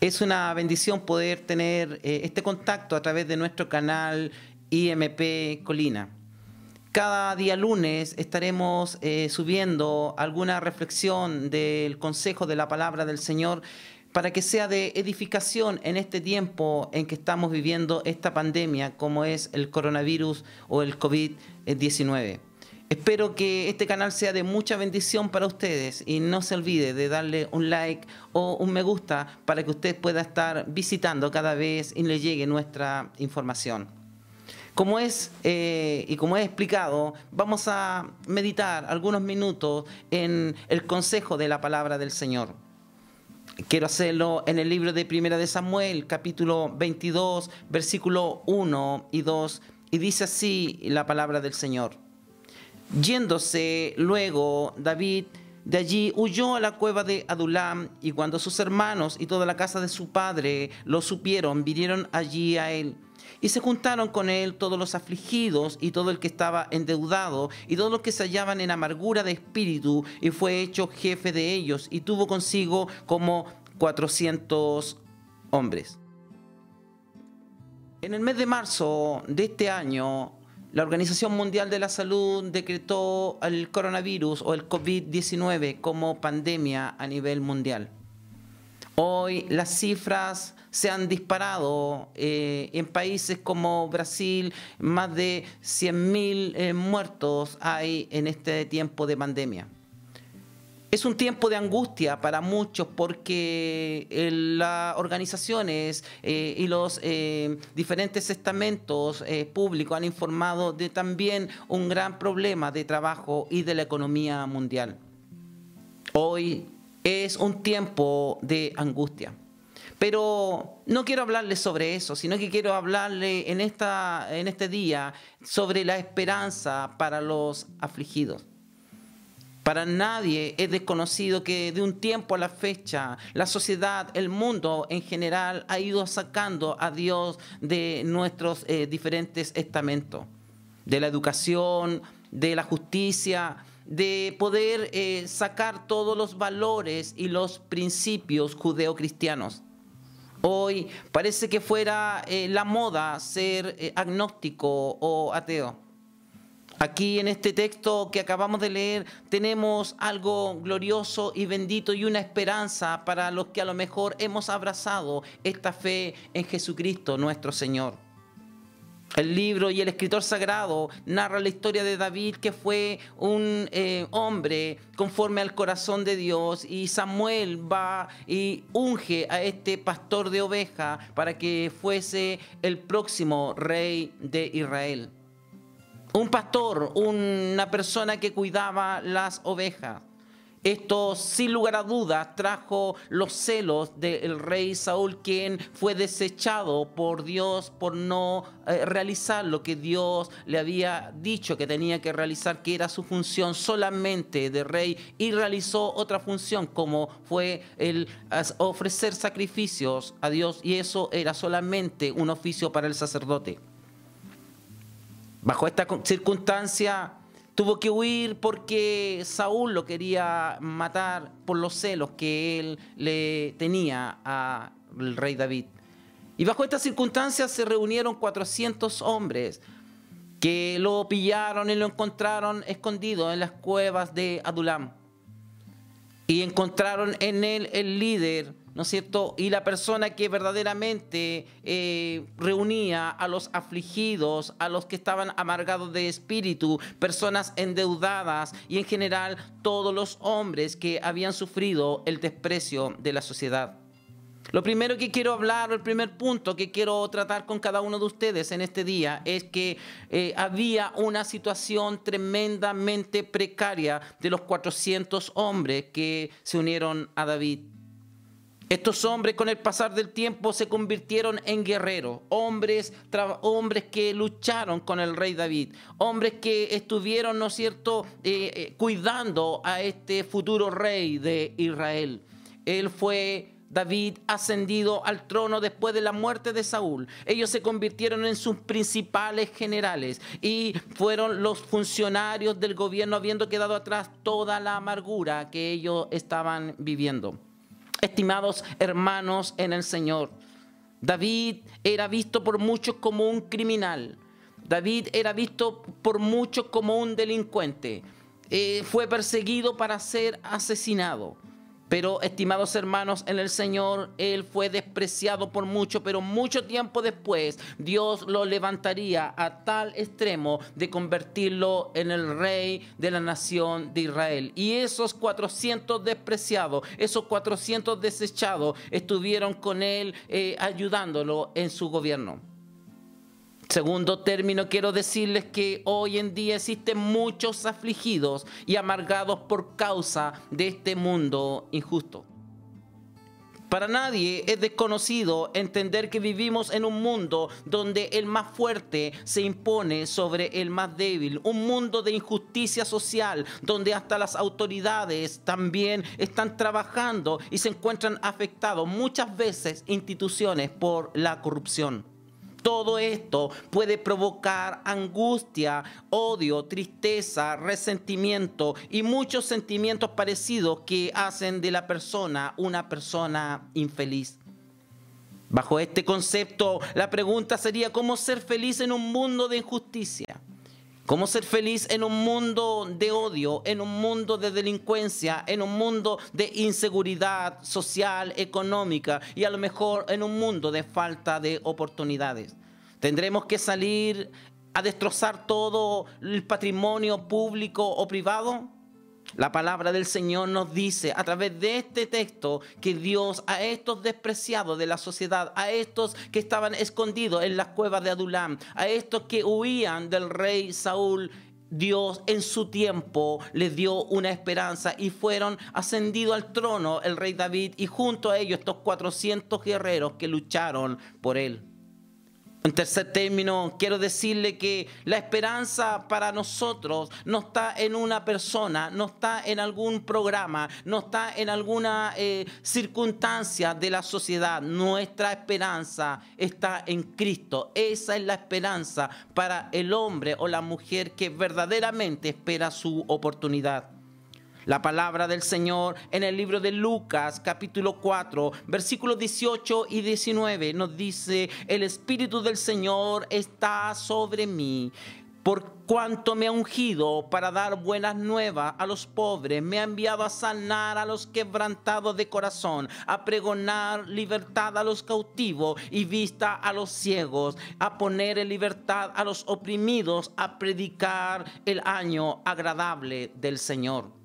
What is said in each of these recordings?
Es una bendición poder tener eh, este contacto a través de nuestro canal IMP Colina. Cada día lunes estaremos eh, subiendo alguna reflexión del consejo de la palabra del Señor para que sea de edificación en este tiempo en que estamos viviendo esta pandemia como es el coronavirus o el COVID-19. Espero que este canal sea de mucha bendición para ustedes y no se olvide de darle un like o un me gusta para que usted pueda estar visitando cada vez y le llegue nuestra información. Como es eh, y como he explicado, vamos a meditar algunos minutos en el consejo de la palabra del Señor. Quiero hacerlo en el libro de Primera de Samuel, capítulo 22, versículo 1 y 2, y dice así la palabra del Señor. Yéndose luego David de allí huyó a la cueva de Adulam, y cuando sus hermanos y toda la casa de su padre lo supieron, vinieron allí a él. Y se juntaron con él todos los afligidos y todo el que estaba endeudado y todos los que se hallaban en amargura de espíritu y fue hecho jefe de ellos y tuvo consigo como 400 hombres. En el mes de marzo de este año, la Organización Mundial de la Salud decretó el coronavirus o el COVID-19 como pandemia a nivel mundial. Hoy las cifras se han disparado eh, en países como Brasil, más de 100.000 eh, muertos hay en este tiempo de pandemia. Es un tiempo de angustia para muchos porque eh, las organizaciones y los diferentes estamentos públicos han informado de también un gran problema de trabajo y de la economía mundial. Hoy es un tiempo de angustia. Pero no quiero hablarle sobre eso, sino que quiero hablarle en, esta, en este día sobre la esperanza para los afligidos. Para nadie es desconocido que de un tiempo a la fecha la sociedad, el mundo en general ha ido sacando a Dios de nuestros eh, diferentes estamentos, de la educación, de la justicia, de poder eh, sacar todos los valores y los principios judeocristianos. Hoy parece que fuera eh, la moda ser agnóstico o ateo. Aquí en este texto que acabamos de leer tenemos algo glorioso y bendito y una esperanza para los que a lo mejor hemos abrazado esta fe en Jesucristo nuestro Señor. El libro y el escritor sagrado narra la historia de David, que fue un eh, hombre conforme al corazón de Dios, y Samuel va y unge a este pastor de oveja para que fuese el próximo rey de Israel. Un pastor, una persona que cuidaba las ovejas. Esto, sin lugar a dudas, trajo los celos del rey Saúl, quien fue desechado por Dios por no eh, realizar lo que Dios le había dicho que tenía que realizar, que era su función solamente de rey, y realizó otra función como fue el ofrecer sacrificios a Dios, y eso era solamente un oficio para el sacerdote. Bajo esta circunstancia, Tuvo que huir porque Saúl lo quería matar por los celos que él le tenía al rey David. Y bajo estas circunstancias se reunieron 400 hombres que lo pillaron y lo encontraron escondido en las cuevas de Adulam. Y encontraron en él el líder ¿no es cierto? Y la persona que verdaderamente eh, reunía a los afligidos, a los que estaban amargados de espíritu, personas endeudadas y en general todos los hombres que habían sufrido el desprecio de la sociedad. Lo primero que quiero hablar, el primer punto que quiero tratar con cada uno de ustedes en este día es que eh, había una situación tremendamente precaria de los 400 hombres que se unieron a David. Estos hombres con el pasar del tiempo se convirtieron en guerreros, hombres, hombres que lucharon con el rey David, hombres que estuvieron, ¿no es cierto?, eh, eh, cuidando a este futuro rey de Israel. Él fue David ascendido al trono después de la muerte de Saúl. Ellos se convirtieron en sus principales generales y fueron los funcionarios del gobierno habiendo quedado atrás toda la amargura que ellos estaban viviendo. Estimados hermanos en el Señor, David era visto por muchos como un criminal. David era visto por muchos como un delincuente. Eh, fue perseguido para ser asesinado. Pero, estimados hermanos, en el Señor, Él fue despreciado por mucho, pero mucho tiempo después Dios lo levantaría a tal extremo de convertirlo en el rey de la nación de Israel. Y esos 400 despreciados, esos 400 desechados, estuvieron con Él eh, ayudándolo en su gobierno. Segundo término, quiero decirles que hoy en día existen muchos afligidos y amargados por causa de este mundo injusto. Para nadie es desconocido entender que vivimos en un mundo donde el más fuerte se impone sobre el más débil, un mundo de injusticia social, donde hasta las autoridades también están trabajando y se encuentran afectados muchas veces instituciones por la corrupción. Todo esto puede provocar angustia, odio, tristeza, resentimiento y muchos sentimientos parecidos que hacen de la persona una persona infeliz. Bajo este concepto, la pregunta sería cómo ser feliz en un mundo de injusticia. ¿Cómo ser feliz en un mundo de odio, en un mundo de delincuencia, en un mundo de inseguridad social, económica y a lo mejor en un mundo de falta de oportunidades? ¿Tendremos que salir a destrozar todo el patrimonio público o privado? La palabra del Señor nos dice a través de este texto que Dios a estos despreciados de la sociedad, a estos que estaban escondidos en las cuevas de Adulam, a estos que huían del rey Saúl, Dios en su tiempo les dio una esperanza y fueron ascendidos al trono el rey David y junto a ellos estos 400 guerreros que lucharon por él. En tercer término, quiero decirle que la esperanza para nosotros no está en una persona, no está en algún programa, no está en alguna eh, circunstancia de la sociedad. Nuestra esperanza está en Cristo. Esa es la esperanza para el hombre o la mujer que verdaderamente espera su oportunidad. La palabra del Señor en el libro de Lucas capítulo 4 versículos 18 y 19 nos dice, el Espíritu del Señor está sobre mí por cuanto me ha ungido para dar buenas nuevas a los pobres, me ha enviado a sanar a los quebrantados de corazón, a pregonar libertad a los cautivos y vista a los ciegos, a poner en libertad a los oprimidos, a predicar el año agradable del Señor.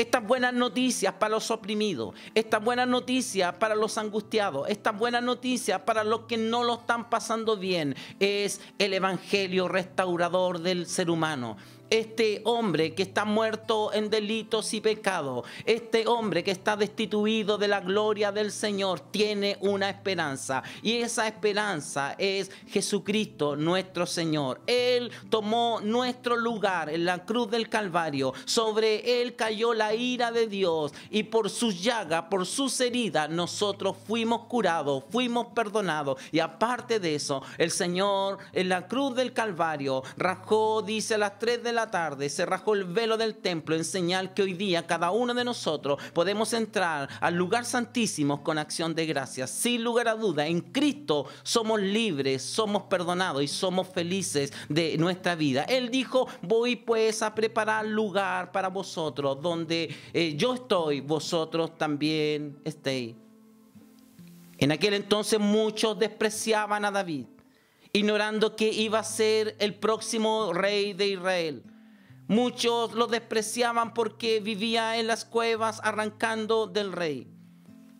Estas buenas noticias para los oprimidos, estas buenas noticias para los angustiados, estas buenas noticias para los que no lo están pasando bien, es el Evangelio restaurador del ser humano este hombre que está muerto en delitos y pecados, este hombre que está destituido de la gloria del Señor, tiene una esperanza. Y esa esperanza es Jesucristo nuestro Señor. Él tomó nuestro lugar en la cruz del Calvario. Sobre él cayó la ira de Dios y por sus llagas, por sus heridas, nosotros fuimos curados, fuimos perdonados. Y aparte de eso, el Señor en la cruz del Calvario rajó, dice a las 3 de la tarde se rajó el velo del templo en señal que hoy día cada uno de nosotros podemos entrar al lugar santísimo con acción de gracias. Sin lugar a duda, en Cristo somos libres, somos perdonados y somos felices de nuestra vida. Él dijo, voy pues a preparar lugar para vosotros, donde eh, yo estoy, vosotros también estéis. En aquel entonces muchos despreciaban a David ignorando que iba a ser el próximo rey de Israel. Muchos lo despreciaban porque vivía en las cuevas arrancando del rey.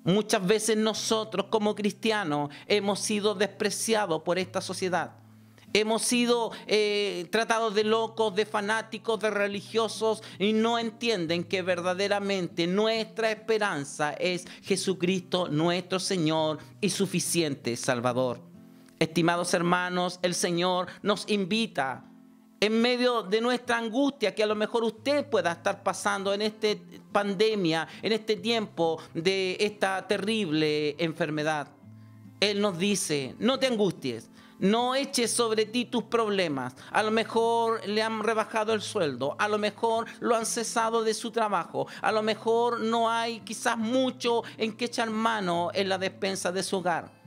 Muchas veces nosotros como cristianos hemos sido despreciados por esta sociedad. Hemos sido eh, tratados de locos, de fanáticos, de religiosos y no entienden que verdaderamente nuestra esperanza es Jesucristo, nuestro Señor y suficiente Salvador. Estimados hermanos, el Señor nos invita en medio de nuestra angustia que a lo mejor usted pueda estar pasando en esta pandemia, en este tiempo de esta terrible enfermedad. Él nos dice, no te angusties, no eches sobre ti tus problemas. A lo mejor le han rebajado el sueldo, a lo mejor lo han cesado de su trabajo, a lo mejor no hay quizás mucho en que echar mano en la despensa de su hogar.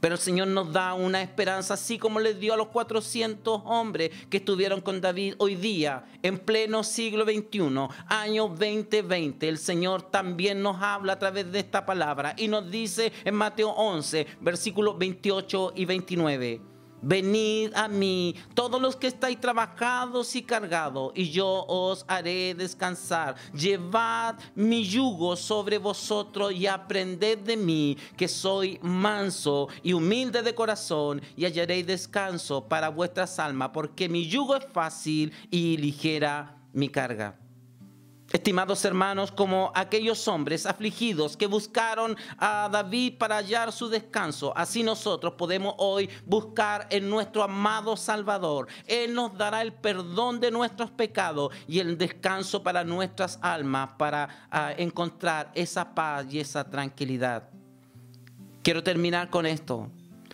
Pero el Señor nos da una esperanza, así como le dio a los 400 hombres que estuvieron con David hoy día, en pleno siglo XXI, año 2020. El Señor también nos habla a través de esta palabra y nos dice en Mateo 11, versículos 28 y 29. Venid a mí, todos los que estáis trabajados y cargados, y yo os haré descansar. Llevad mi yugo sobre vosotros y aprended de mí, que soy manso y humilde de corazón, y hallaréis descanso para vuestras almas, porque mi yugo es fácil y ligera mi carga. Estimados hermanos, como aquellos hombres afligidos que buscaron a David para hallar su descanso, así nosotros podemos hoy buscar en nuestro amado Salvador. Él nos dará el perdón de nuestros pecados y el descanso para nuestras almas, para ah, encontrar esa paz y esa tranquilidad. Quiero terminar con esto.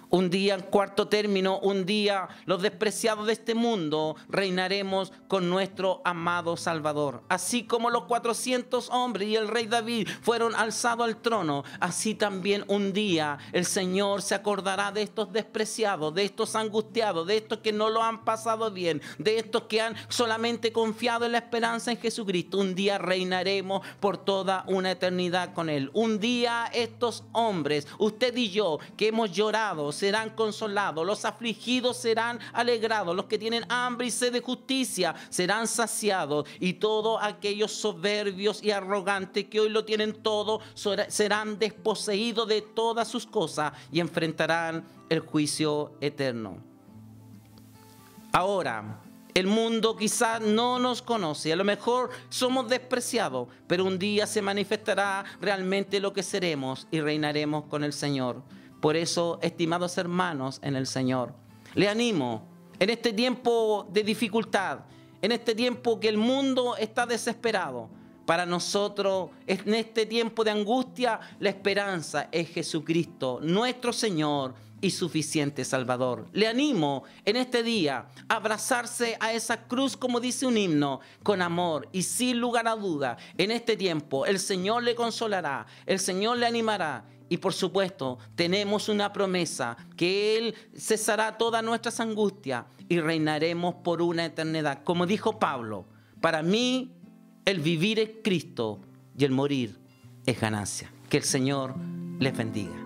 Un día, en cuarto término, un día los despreciados de este mundo reinaremos con nuestro amado Salvador. Así como los 400 hombres y el rey David fueron alzados al trono, así también un día el Señor se acordará de estos despreciados, de estos angustiados, de estos que no lo han pasado bien, de estos que han solamente confiado en la esperanza en Jesucristo. Un día reinaremos por toda una eternidad con Él. Un día estos hombres, usted y yo, que hemos llorado, serán consolados, los afligidos serán alegrados, los que tienen hambre y sed de justicia serán saciados y todos aquellos soberbios y arrogantes que hoy lo tienen todo serán desposeídos de todas sus cosas y enfrentarán el juicio eterno. Ahora, el mundo quizás no nos conoce, a lo mejor somos despreciados, pero un día se manifestará realmente lo que seremos y reinaremos con el Señor. Por eso, estimados hermanos en el Señor, le animo en este tiempo de dificultad, en este tiempo que el mundo está desesperado. Para nosotros, en este tiempo de angustia, la esperanza es Jesucristo, nuestro Señor y suficiente Salvador. Le animo en este día a abrazarse a esa cruz, como dice un himno, con amor y sin lugar a duda. En este tiempo, el Señor le consolará, el Señor le animará y por supuesto, tenemos una promesa que Él cesará todas nuestras angustias y reinaremos por una eternidad. Como dijo Pablo, para mí el vivir es Cristo y el morir es ganancia. Que el Señor les bendiga.